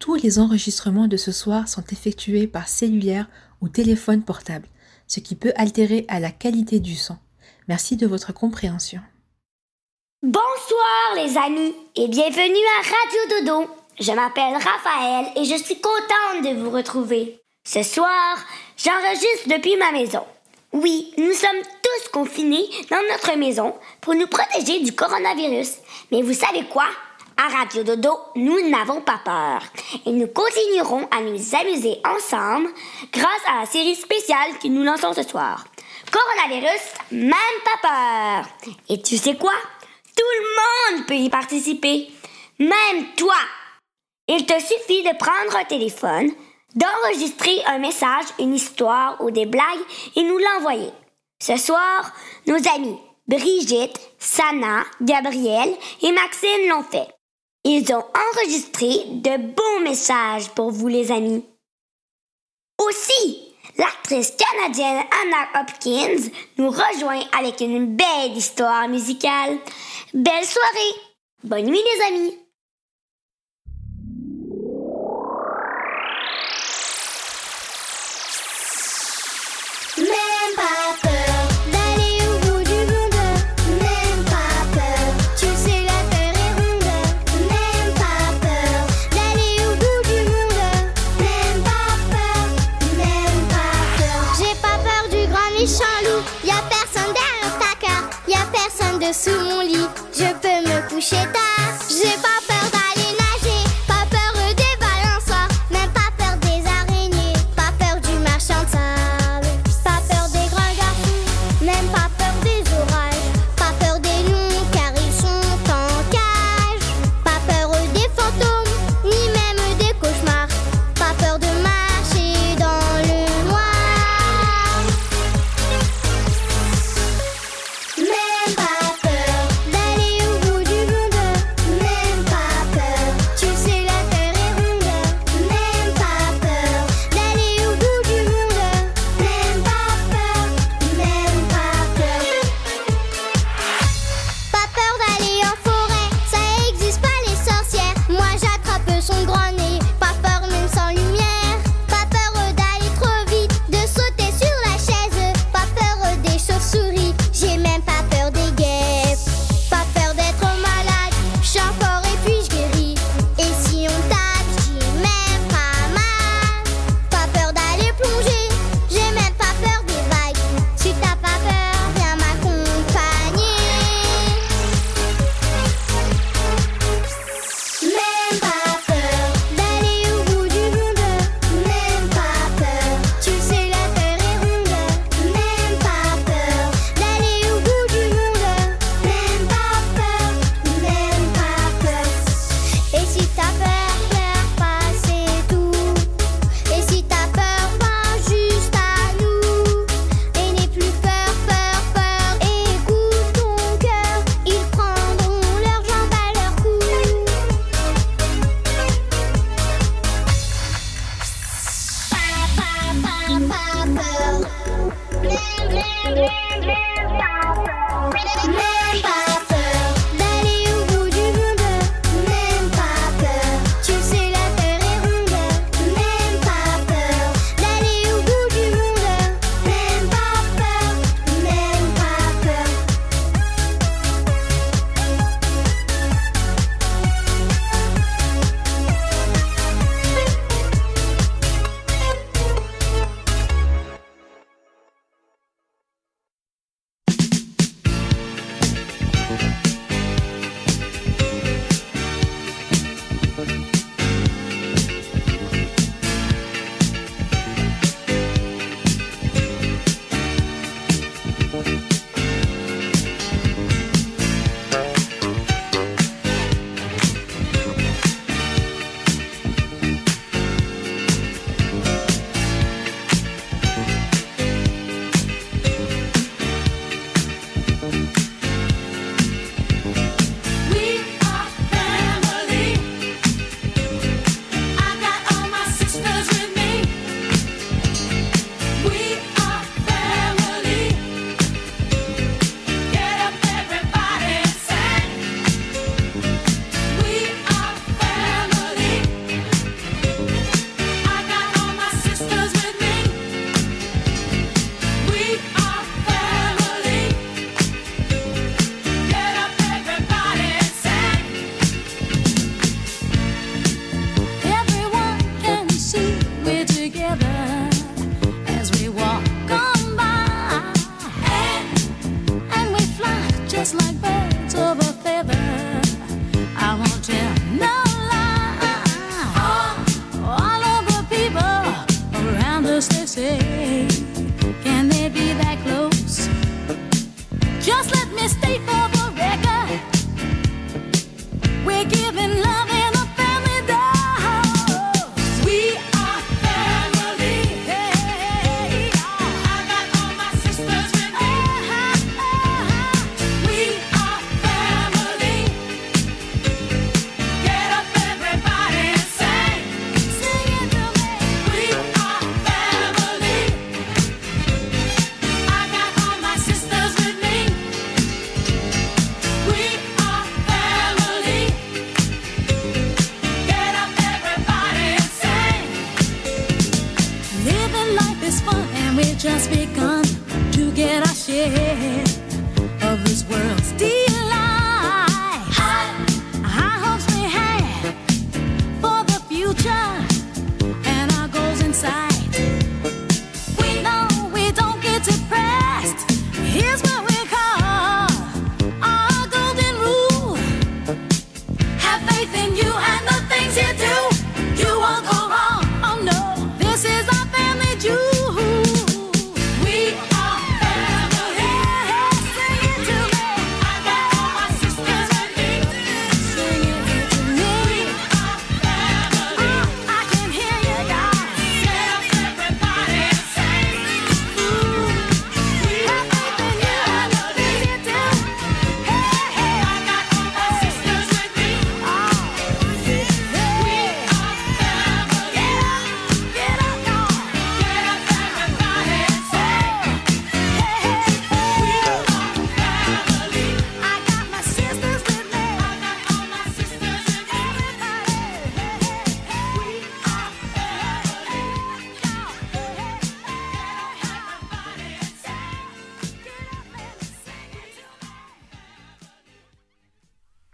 tous les enregistrements de ce soir sont effectués par cellulaire ou téléphone portable, ce qui peut altérer la qualité du son. Merci de votre compréhension. Bonsoir les amis et bienvenue à Radio Dodo. Je m'appelle Raphaël et je suis contente de vous retrouver. Ce soir, j'enregistre depuis ma maison. Oui, nous sommes tous confinés dans notre maison pour nous protéger du coronavirus. Mais vous savez quoi? À Radio Dodo, nous n'avons pas peur. Et nous continuerons à nous amuser ensemble grâce à la série spéciale que nous lançons ce soir. Coronavirus, même pas peur. Et tu sais quoi? Tout le monde peut y participer. Même toi. Il te suffit de prendre un téléphone, d'enregistrer un message, une histoire ou des blagues et nous l'envoyer. Ce soir, nos amis Brigitte, Sana, Gabriel et Maxine l'ont fait. Ils ont enregistré de beaux messages pour vous les amis. Aussi, l'actrice canadienne Anna Hopkins nous rejoint avec une belle histoire musicale. Belle soirée! Bonne nuit les amis! Derrière ta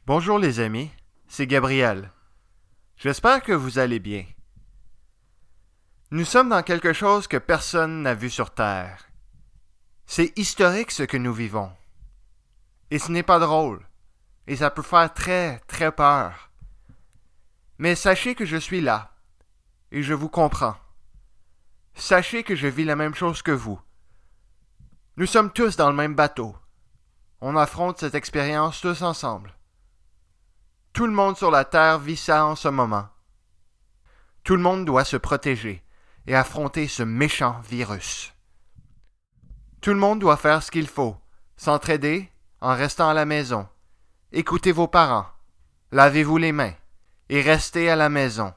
Bonjour les amis, c'est Gabriel. J'espère que vous allez bien. Nous sommes dans quelque chose que personne n'a vu sur Terre. C'est historique ce que nous vivons. Et ce n'est pas drôle. Et ça peut faire très, très peur. Mais sachez que je suis là. Et je vous comprends. Sachez que je vis la même chose que vous. Nous sommes tous dans le même bateau. On affronte cette expérience tous ensemble. Tout le monde sur la Terre vit ça en ce moment. Tout le monde doit se protéger et affronter ce méchant virus. Tout le monde doit faire ce qu'il faut, s'entraider en restant à la maison. Écoutez vos parents, lavez-vous les mains et restez à la maison.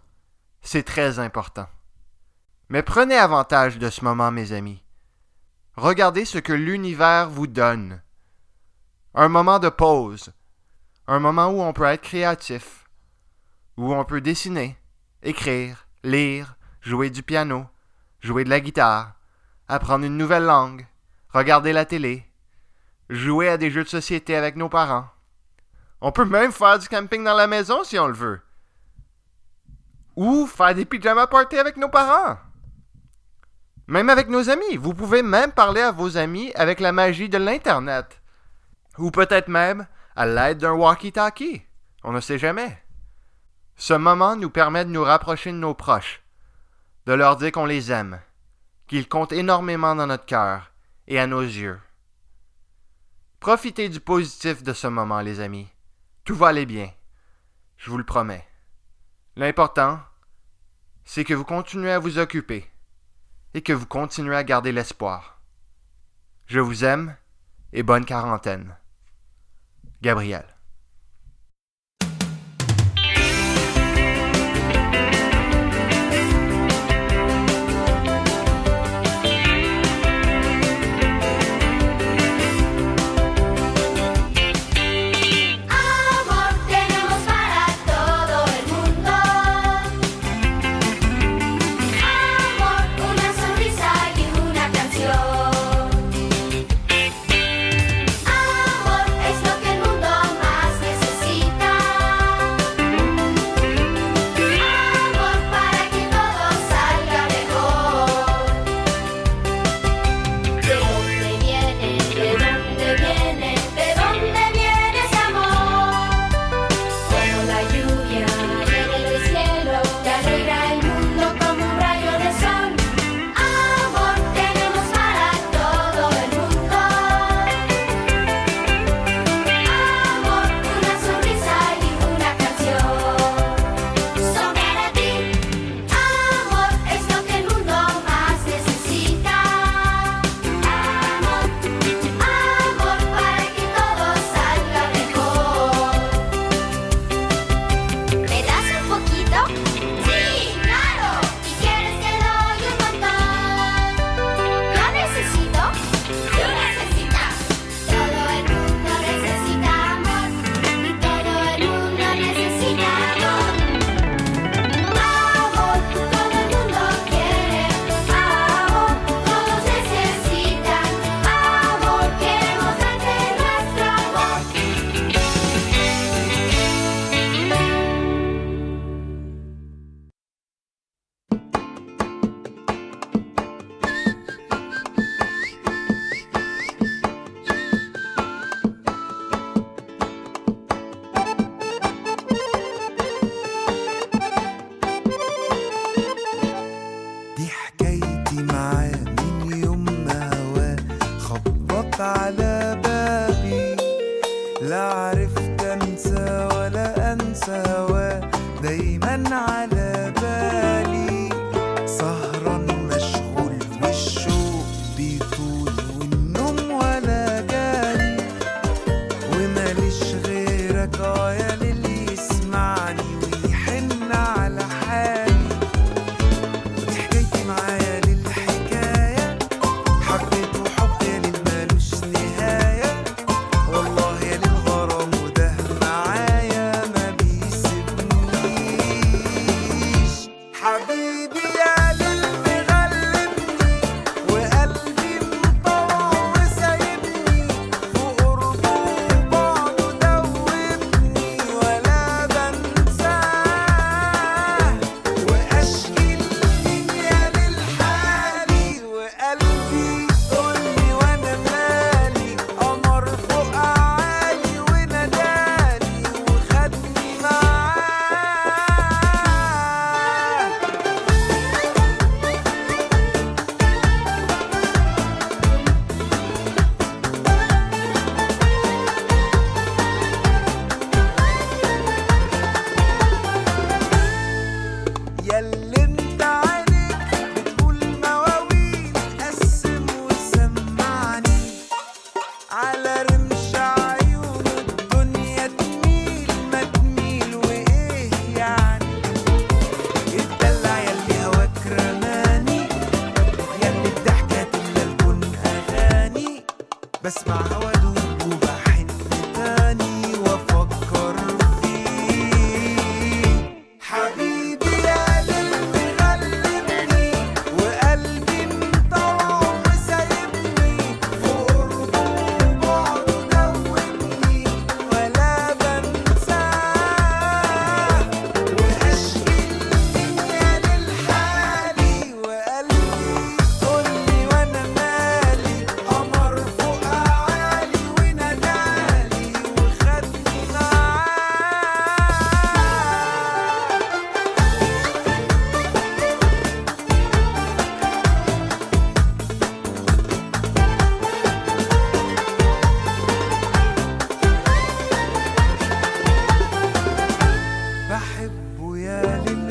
C'est très important. Mais prenez avantage de ce moment, mes amis. Regardez ce que l'univers vous donne. Un moment de pause, un moment où on peut être créatif, où on peut dessiner, écrire, lire, jouer du piano, jouer de la guitare, apprendre une nouvelle langue, regarder la télé, jouer à des jeux de société avec nos parents. On peut même faire du camping dans la maison si on le veut. Ou faire des pyjama parties avec nos parents. Même avec nos amis. Vous pouvez même parler à vos amis avec la magie de l'Internet. Ou peut-être même à l'aide d'un walkie-talkie. On ne sait jamais. Ce moment nous permet de nous rapprocher de nos proches, de leur dire qu'on les aime, qu'ils comptent énormément dans notre cœur et à nos yeux. Profitez du positif de ce moment, les amis. Tout va aller bien. Je vous le promets. L'important, c'est que vous continuez à vous occuper et que vous continuez à garder l'espoir. Je vous aime et bonne quarantaine. Gabriel. بحبه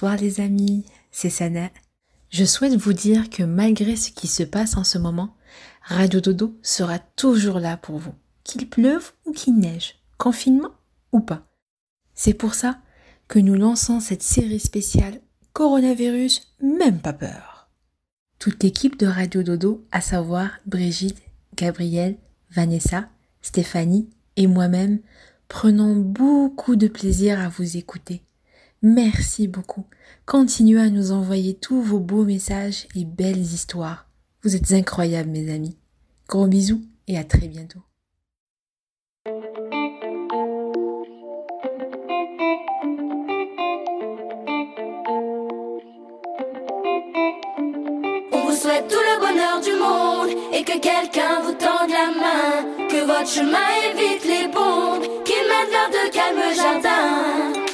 Bonsoir les amis, c'est Sana. Je souhaite vous dire que malgré ce qui se passe en ce moment, Radio Dodo sera toujours là pour vous, qu'il pleuve ou qu'il neige, confinement ou pas. C'est pour ça que nous lançons cette série spéciale Coronavirus, même pas peur. Toute l'équipe de Radio Dodo, à savoir Brigitte, Gabrielle, Vanessa, Stéphanie et moi-même, prenons beaucoup de plaisir à vous écouter. Merci beaucoup. Continuez à nous envoyer tous vos beaux messages et belles histoires. Vous êtes incroyables, mes amis. Gros bisous et à très bientôt. On vous souhaite tout le bonheur du monde et que quelqu'un vous tende la main. Que votre chemin évite les bombes, qu'il mène vers de calmes jardins.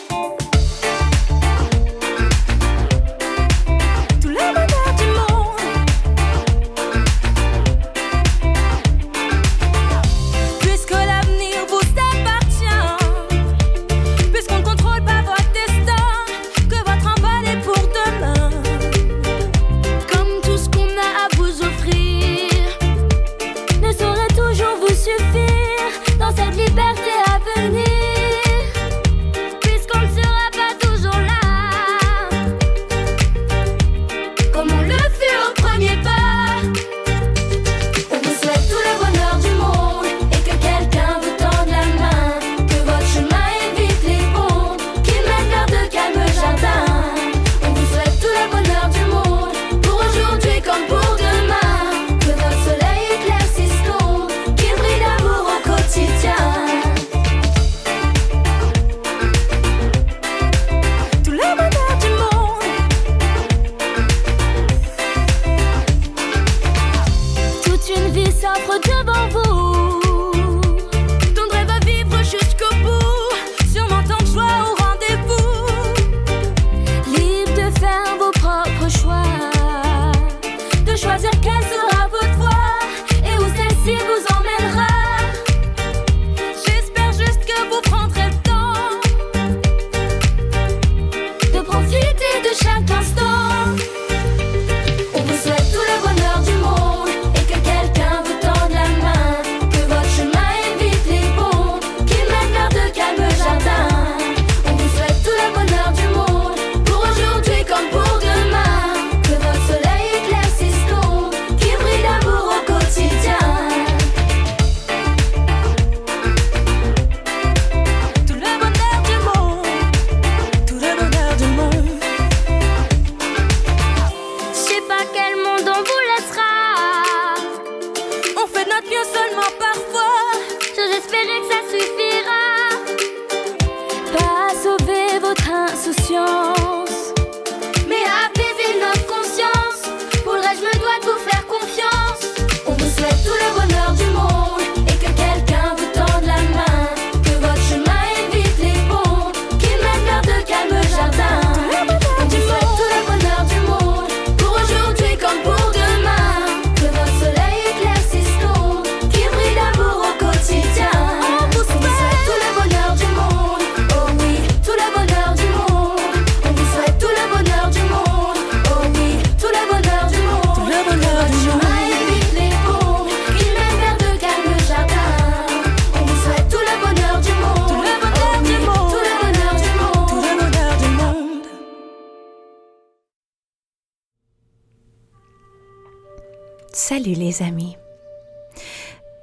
Salut les amis.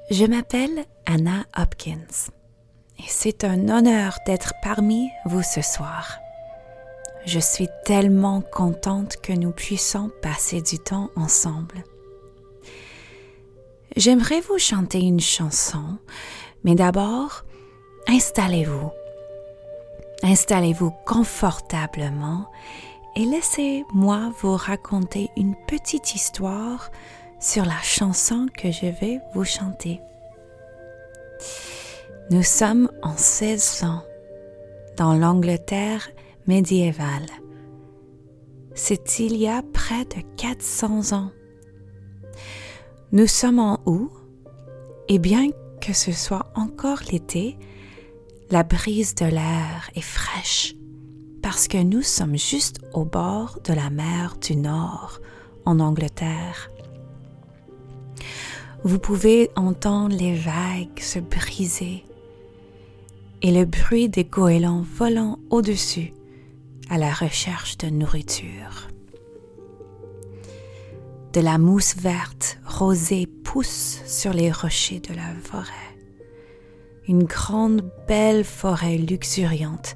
Je m'appelle Anna Hopkins et c'est un honneur d'être parmi vous ce soir. Je suis tellement contente que nous puissions passer du temps ensemble. J'aimerais vous chanter une chanson, mais d'abord, installez-vous. Installez-vous confortablement et laissez-moi vous raconter une petite histoire sur la chanson que je vais vous chanter. Nous sommes en 1600 dans l'Angleterre médiévale. C'est il y a près de 400 ans. Nous sommes en août et bien que ce soit encore l'été, la brise de l'air est fraîche parce que nous sommes juste au bord de la mer du Nord en Angleterre. Vous pouvez entendre les vagues se briser et le bruit des goélands volant au-dessus à la recherche de nourriture. De la mousse verte rosée pousse sur les rochers de la forêt. Une grande belle forêt luxuriante.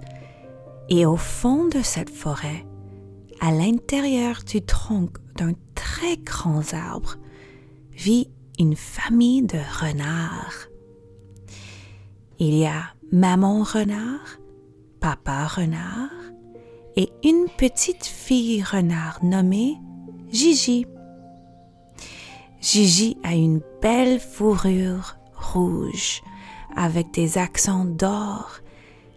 Et au fond de cette forêt, à l'intérieur du tronc d'un très grand arbre, vit une famille de renards. Il y a maman renard, papa renard et une petite fille renard nommée Gigi. Gigi a une belle fourrure rouge avec des accents d'or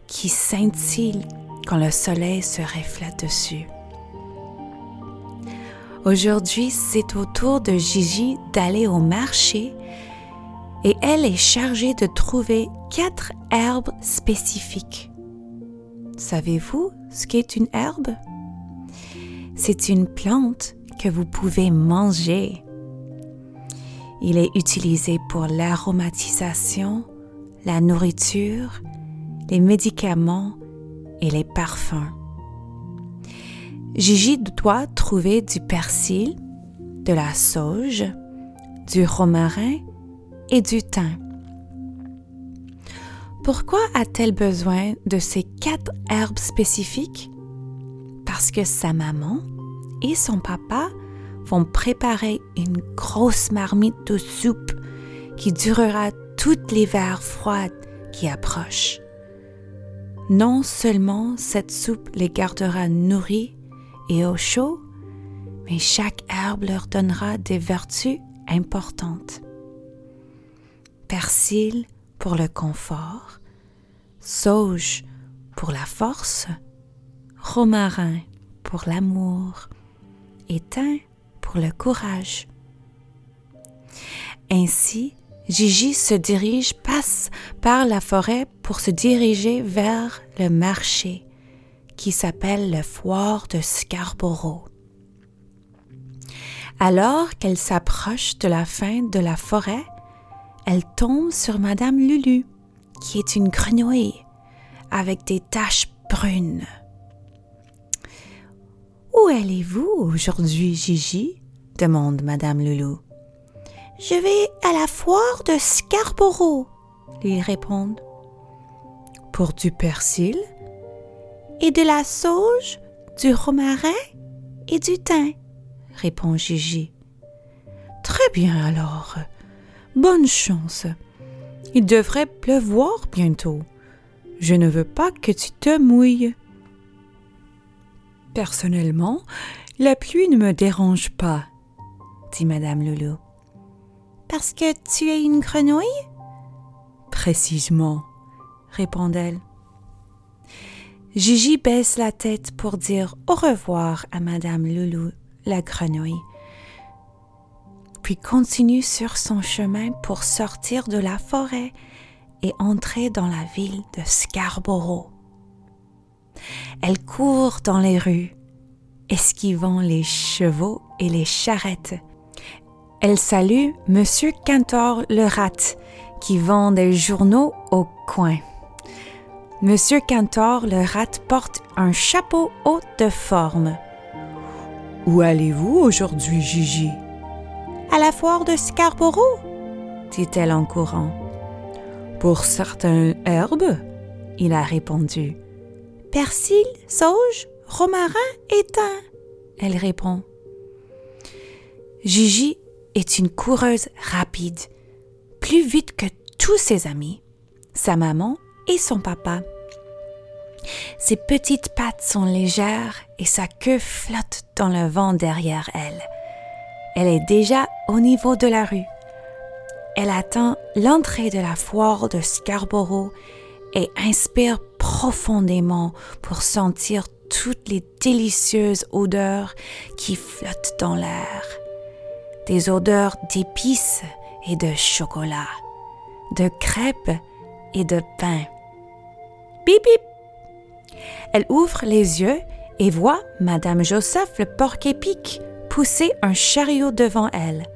qui scintillent quand le soleil se reflète dessus. Aujourd'hui, c'est au tour de Gigi d'aller au marché et elle est chargée de trouver quatre herbes spécifiques. Savez-vous ce qu'est une herbe? C'est une plante que vous pouvez manger. Il est utilisé pour l'aromatisation, la nourriture, les médicaments et les parfums. Gigi doit trouver du persil, de la sauge, du romarin et du thym. Pourquoi a-t-elle besoin de ces quatre herbes spécifiques? Parce que sa maman et son papa vont préparer une grosse marmite de soupe qui durera tout l'hiver froid qui approche. Non seulement cette soupe les gardera nourris et au chaud, mais chaque herbe leur donnera des vertus importantes. Persil pour le confort, sauge pour la force, romarin pour l'amour et pour le courage. Ainsi, Gigi se dirige, passe par la forêt pour se diriger vers le marché qui s'appelle le foire de Scarborough. Alors qu'elle s'approche de la fin de la forêt, elle tombe sur Madame Lulu, qui est une grenouille avec des taches brunes. Où allez-vous aujourd'hui, Gigi? demande Madame Loulou. Je vais à la foire de Scarborough, lui répondent. Pour du persil et de la sauge, du romarin et du thym, répond Gigi. Très bien alors. Bonne chance. Il devrait pleuvoir bientôt. Je ne veux pas que tu te mouilles. Personnellement, la pluie ne me dérange pas, dit Madame Loulou. Parce que tu es une grenouille? Précisément, répond-elle. Gigi baisse la tête pour dire au revoir à Madame Loulou, la grenouille, puis continue sur son chemin pour sortir de la forêt et entrer dans la ville de Scarborough. Elle court dans les rues, esquivant les chevaux et les charrettes. Elle salue Monsieur Cantor le rat, qui vend des journaux au coin. Monsieur Cantor le rat porte un chapeau haut de forme. Où allez-vous aujourd'hui, Gigi? À la foire de Scarborough dit-elle en courant. Pour certaines herbes, il a répondu. Persil, sauge, romarin et thym, elle répond. Gigi est une coureuse rapide, plus vite que tous ses amis, sa maman et son papa. Ses petites pattes sont légères et sa queue flotte dans le vent derrière elle. Elle est déjà au niveau de la rue. Elle atteint l'entrée de la foire de Scarborough et inspire profondément pour sentir toutes les délicieuses odeurs qui flottent dans l'air. Des odeurs d'épices et de chocolat, de crêpes et de pain. Bip bip! Elle ouvre les yeux et voit Madame Joseph le porc-épic pousser un chariot devant elle.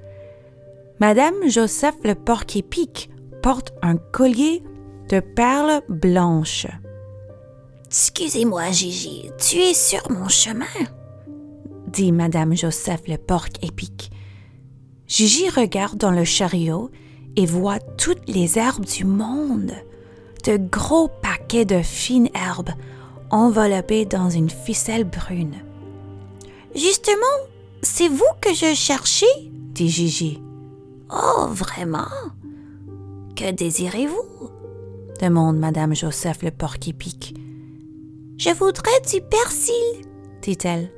Madame Joseph le porc-épic porte un collier de perles blanches. Excusez-moi, Gigi, tu es sur mon chemin? dit Madame Joseph le porc-épic. Gigi regarde dans le chariot et voit toutes les herbes du monde, de gros paquets de fines herbes enveloppées dans une ficelle brune. Justement, c'est vous que je cherchais dit Gigi. Oh, vraiment? Que désirez-vous? demande Madame Joseph le porc-épic. Je voudrais du persil, dit-elle.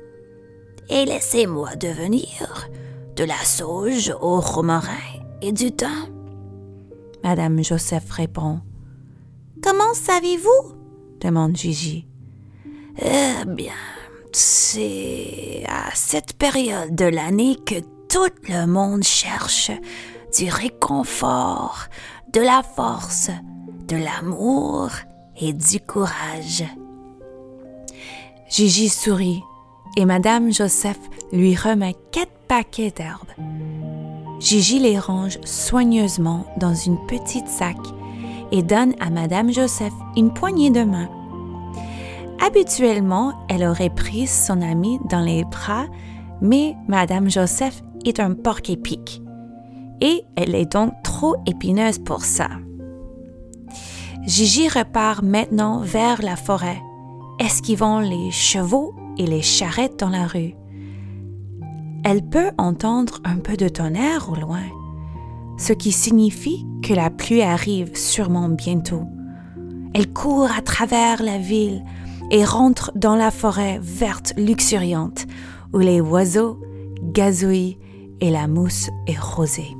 Et laissez-moi devenir de la sauge au romarin et du thym. Madame Joseph répond. Comment savez-vous? demande Gigi. Eh bien, c'est à cette période de l'année que tout le monde cherche du réconfort, de la force, de l'amour et du courage. Gigi sourit et Madame Joseph lui remet quatre paquets d'herbes. Gigi les range soigneusement dans une petite sac et donne à Madame Joseph une poignée de main. Habituellement, elle aurait pris son amie dans les bras, mais Madame Joseph est un porc-épic et elle est donc trop épineuse pour ça. Gigi repart maintenant vers la forêt, esquivant les chevaux et les charrettes dans la rue. Elle peut entendre un peu de tonnerre au loin, ce qui signifie que la pluie arrive sûrement bientôt. Elle court à travers la ville et rentre dans la forêt verte luxuriante où les oiseaux gazouillent et la mousse est rosée.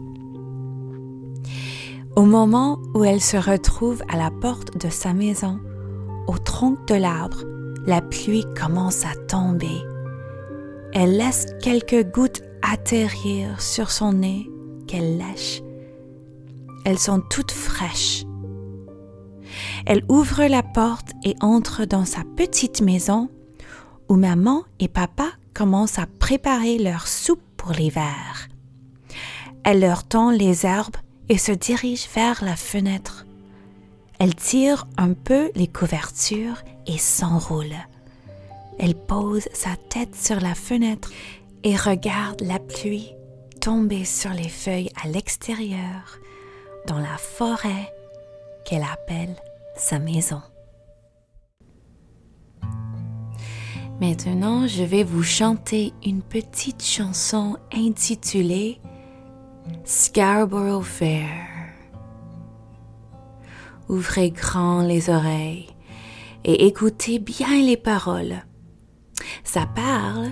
Au moment où elle se retrouve à la porte de sa maison, au tronc de l'arbre, la pluie commence à tomber. Elle laisse quelques gouttes atterrir sur son nez qu'elle lèche. Elles sont toutes fraîches. Elle ouvre la porte et entre dans sa petite maison où maman et papa commencent à préparer leur soupe pour l'hiver. Elle leur tend les herbes et se dirige vers la fenêtre. Elle tire un peu les couvertures et s'enroule. Elle pose sa tête sur la fenêtre et regarde la pluie tomber sur les feuilles à l'extérieur, dans la forêt qu'elle appelle sa maison. Maintenant, je vais vous chanter une petite chanson intitulée Scarborough Fair. Ouvrez grand les oreilles et écoutez bien les paroles. Ça parle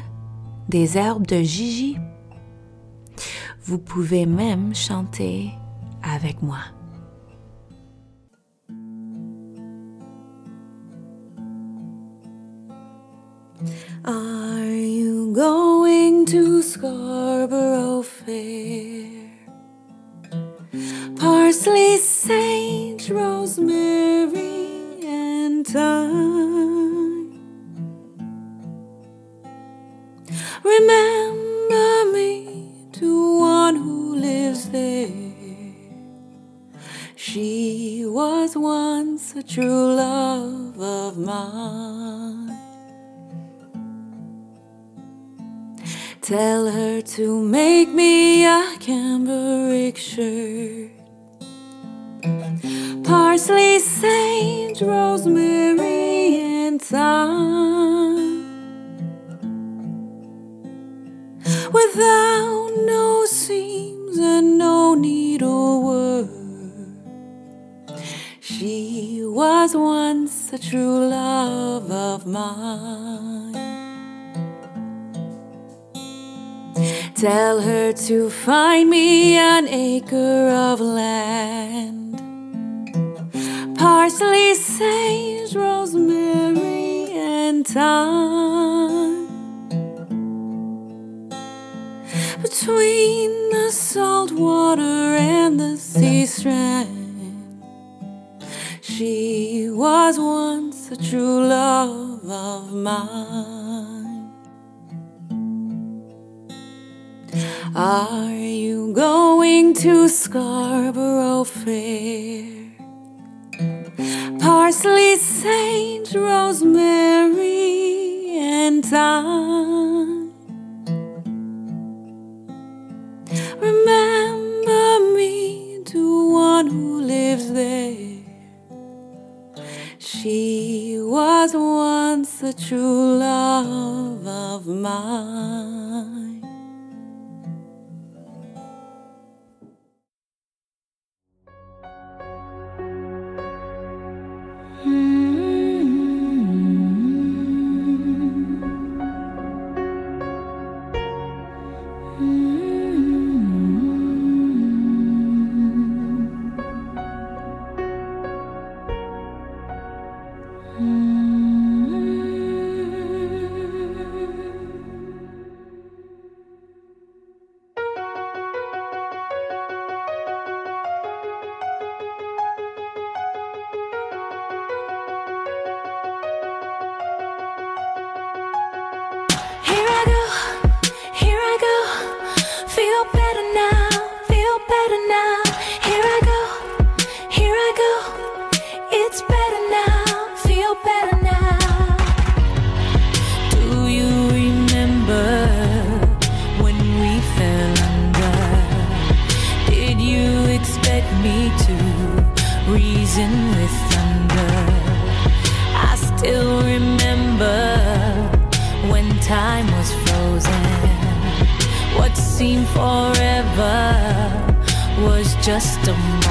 des herbes de Gigi. Vous pouvez même chanter avec moi. Are you going to Scarborough Fair? Parsley, sage, rosemary, and thyme. Remember me to one who lives there. She was once a true love of mine. Tell her to make me a cambric shirt. Parsley, sage, rosemary, and thyme. Without no seams and no needlework. Was once a true love of mine. Tell her to find me an acre of land. Parsley, sage, rosemary, and thyme. Between the salt water and the sea strand, was once a true love of mine. Are you going to Scarborough Fair? Parsley, sage, rosemary, and thyme. Remember me to one who lives there. She was once a true love of mine. Seemed forever was just a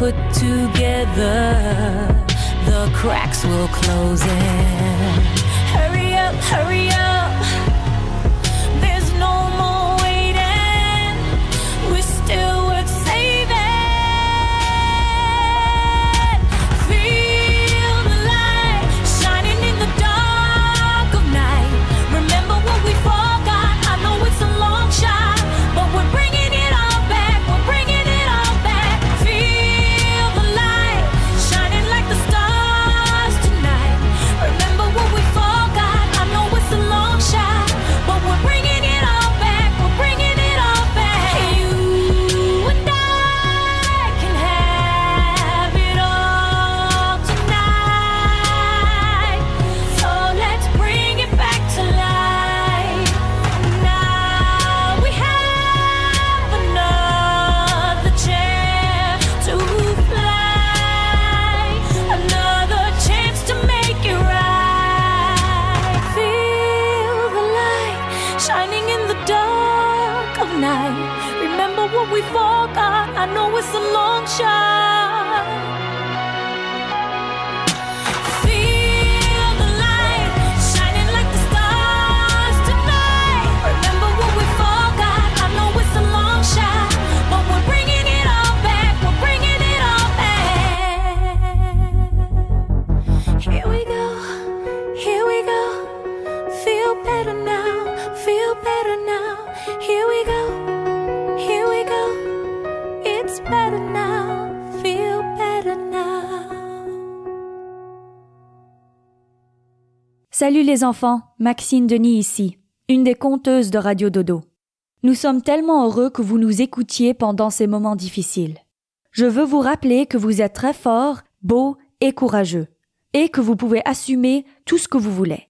put together, the cracks will close in. Hurry up, hurry up. Salut les enfants, Maxine Denis ici, une des conteuses de Radio Dodo. Nous sommes tellement heureux que vous nous écoutiez pendant ces moments difficiles. Je veux vous rappeler que vous êtes très forts, beaux et courageux, et que vous pouvez assumer tout ce que vous voulez.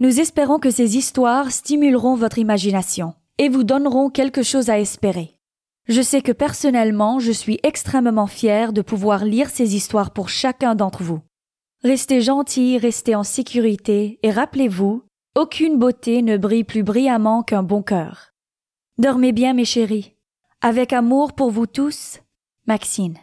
Nous espérons que ces histoires stimuleront votre imagination et vous donneront quelque chose à espérer. Je sais que personnellement, je suis extrêmement fière de pouvoir lire ces histoires pour chacun d'entre vous. Restez gentils, restez en sécurité et rappelez-vous, aucune beauté ne brille plus brillamment qu'un bon cœur. Dormez bien mes chéris. Avec amour pour vous tous, Maxine.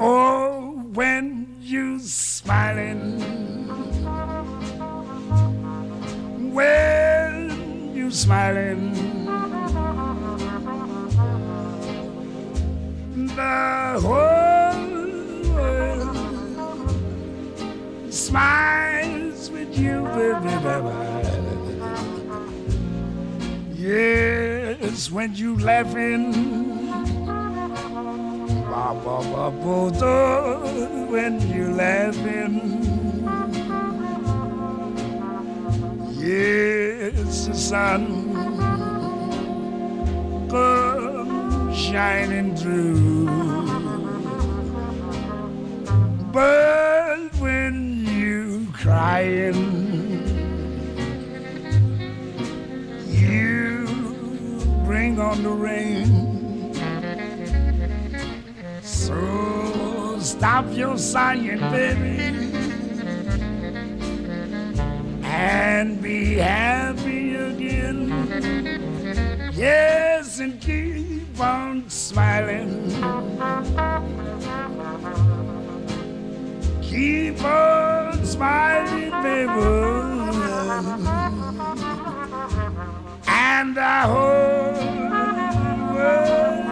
Oh, when you're smiling, when you're smiling, the whole smiles with you, baby, baby. Yes, when you laughing. Ba, ba, ba, do, when you laughing. Yes, the sun come shining through. But crying, you bring on the rain. So stop your sighing, baby, and be happy again. Yes, and keep on smiling. Keep on smiling, baby. And the whole world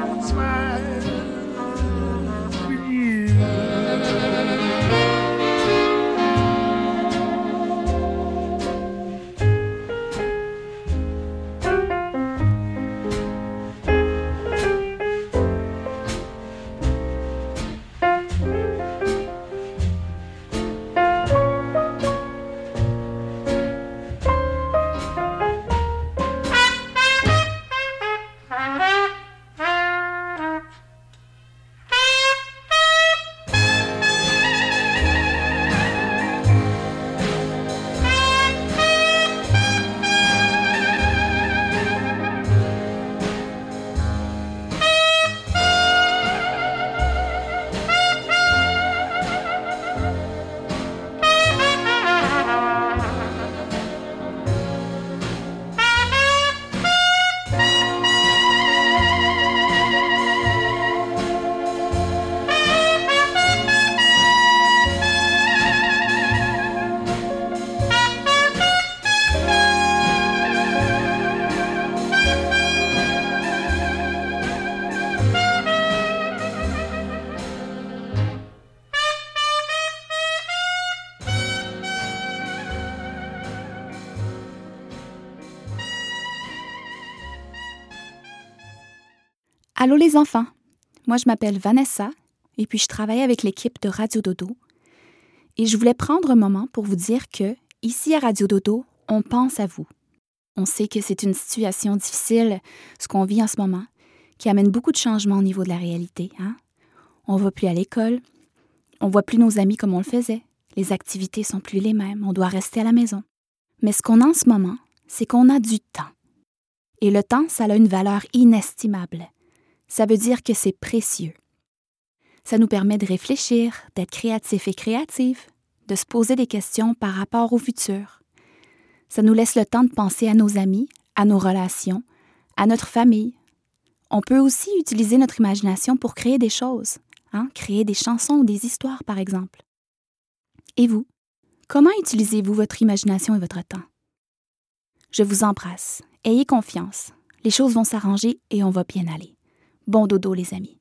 Allô les enfants, moi je m'appelle Vanessa et puis je travaille avec l'équipe de Radio Dodo. Et je voulais prendre un moment pour vous dire que, ici à Radio Dodo, on pense à vous. On sait que c'est une situation difficile, ce qu'on vit en ce moment, qui amène beaucoup de changements au niveau de la réalité. Hein? On va plus à l'école, on voit plus nos amis comme on le faisait, les activités sont plus les mêmes, on doit rester à la maison. Mais ce qu'on a en ce moment, c'est qu'on a du temps. Et le temps, ça a une valeur inestimable. Ça veut dire que c'est précieux. Ça nous permet de réfléchir, d'être créatifs et créatives, de se poser des questions par rapport au futur. Ça nous laisse le temps de penser à nos amis, à nos relations, à notre famille. On peut aussi utiliser notre imagination pour créer des choses, hein? créer des chansons ou des histoires, par exemple. Et vous, comment utilisez-vous votre imagination et votre temps? Je vous embrasse. Ayez confiance. Les choses vont s'arranger et on va bien aller. Bon dodo, les amis.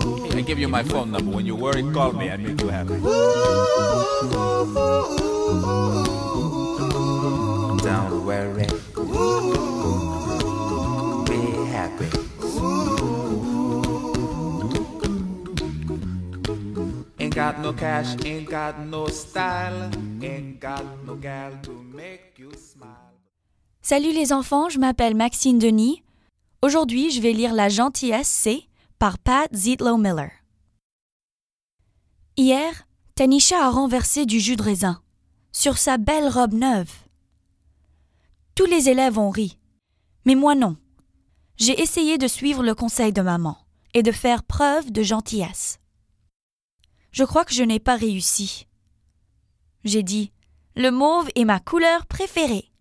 I give you my phone number. When you worry, call me. I make you happy. Don't worry. Be happy. Ain't got no cash, ain't got no style, ain't got no gal to make you smile. Salut les enfants, je m'appelle Maxine Denis. Aujourd'hui, je vais lire La gentillesse C par Pat Zietlow Miller. Hier, Tanisha a renversé du jus de raisin sur sa belle robe neuve. Tous les élèves ont ri, mais moi non. J'ai essayé de suivre le conseil de maman et de faire preuve de gentillesse. Je crois que je n'ai pas réussi. J'ai dit Le mauve est ma couleur préférée.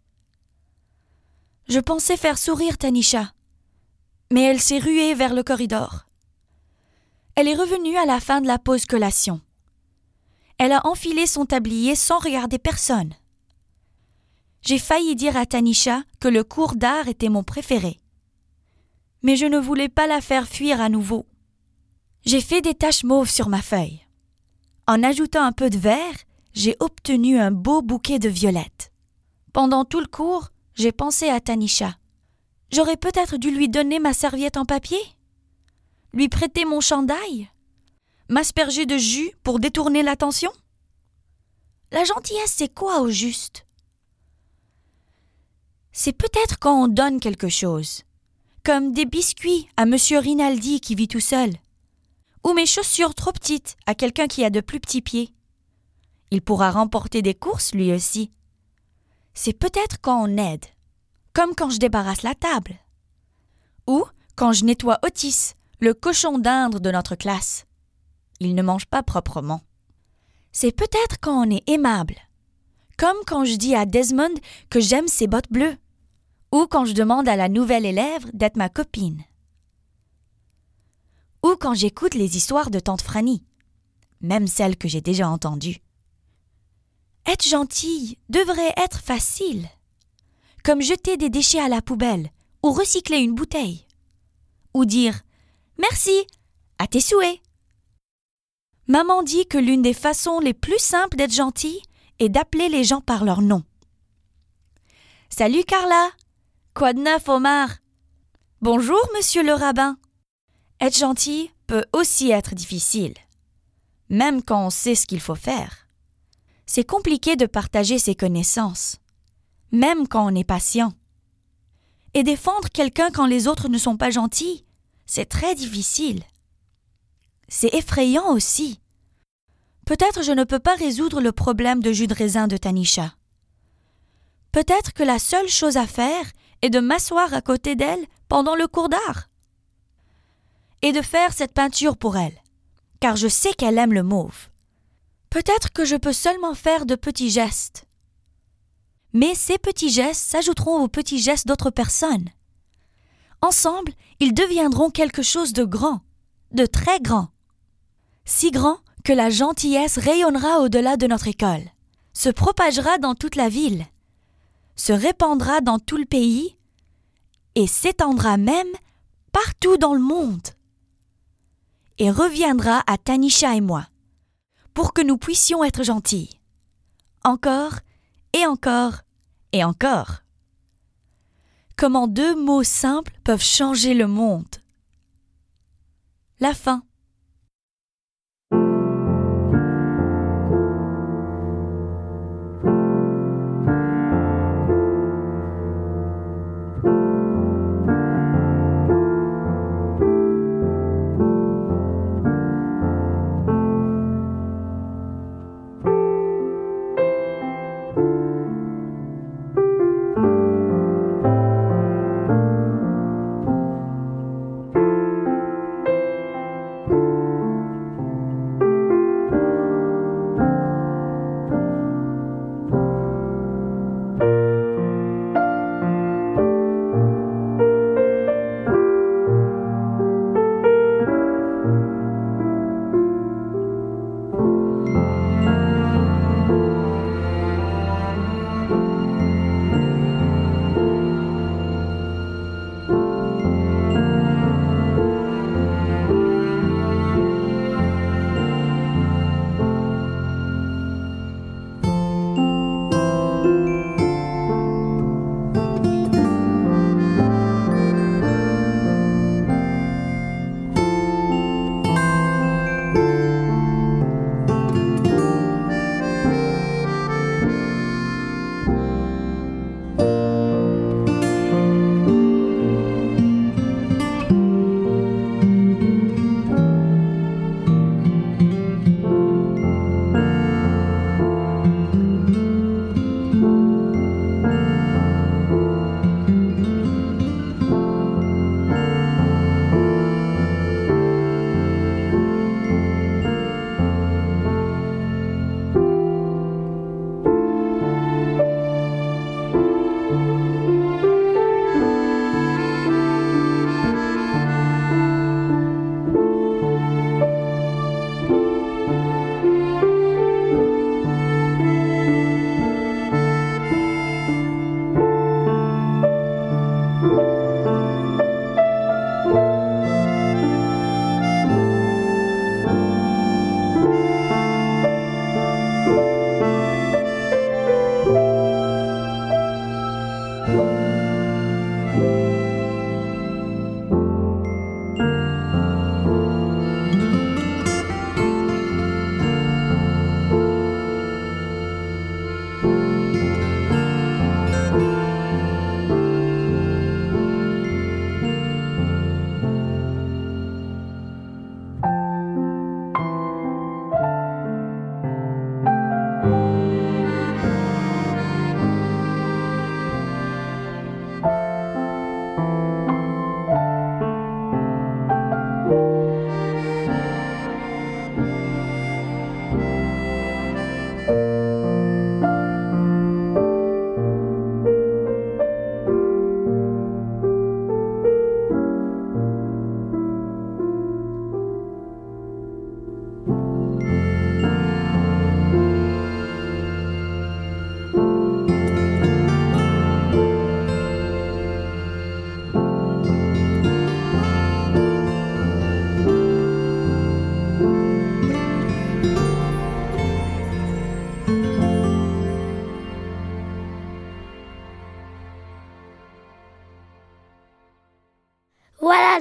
Je pensais faire sourire Tanisha, mais elle s'est ruée vers le corridor. Elle est revenue à la fin de la pause collation. Elle a enfilé son tablier sans regarder personne. J'ai failli dire à Tanisha que le cours d'art était mon préféré. Mais je ne voulais pas la faire fuir à nouveau. J'ai fait des taches mauves sur ma feuille. En ajoutant un peu de vert, j'ai obtenu un beau bouquet de violettes. Pendant tout le cours, j'ai pensé à Tanisha. J'aurais peut-être dû lui donner ma serviette en papier? Lui prêter mon chandail? M'asperger de jus pour détourner l'attention? La gentillesse, c'est quoi au juste? C'est peut-être quand on donne quelque chose, comme des biscuits à Monsieur Rinaldi qui vit tout seul, ou mes chaussures trop petites à quelqu'un qui a de plus petits pieds. Il pourra remporter des courses lui aussi. C'est peut-être quand on aide, comme quand je débarrasse la table, ou quand je nettoie Otis, le cochon d'Inde de notre classe. Il ne mange pas proprement. C'est peut-être quand on est aimable, comme quand je dis à Desmond que j'aime ses bottes bleues, ou quand je demande à la nouvelle élève d'être ma copine, ou quand j'écoute les histoires de tante Franny, même celles que j'ai déjà entendues. Être gentille devrait être facile, comme jeter des déchets à la poubelle ou recycler une bouteille, ou dire merci à tes souhaits. Maman dit que l'une des façons les plus simples d'être gentil est d'appeler les gens par leur nom. Salut Carla. Quoi de neuf, Omar? Bonjour, monsieur le rabbin. Être gentil peut aussi être difficile, même quand on sait ce qu'il faut faire. C'est compliqué de partager ses connaissances, même quand on est patient. Et défendre quelqu'un quand les autres ne sont pas gentils, c'est très difficile. C'est effrayant aussi. Peut-être je ne peux pas résoudre le problème de jus de raisin de Tanisha. Peut-être que la seule chose à faire est de m'asseoir à côté d'elle pendant le cours d'art. Et de faire cette peinture pour elle, car je sais qu'elle aime le mauve. Peut-être que je peux seulement faire de petits gestes. Mais ces petits gestes s'ajouteront aux petits gestes d'autres personnes. Ensemble, ils deviendront quelque chose de grand, de très grand. Si grand que la gentillesse rayonnera au-delà de notre école, se propagera dans toute la ville, se répandra dans tout le pays et s'étendra même partout dans le monde. Et reviendra à Tanisha et moi, pour que nous puissions être gentils. Encore et encore et encore. Comment deux mots simples peuvent changer le monde. La fin.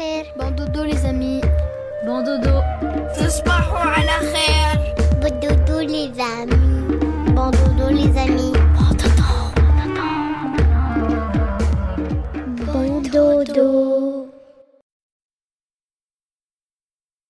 خير.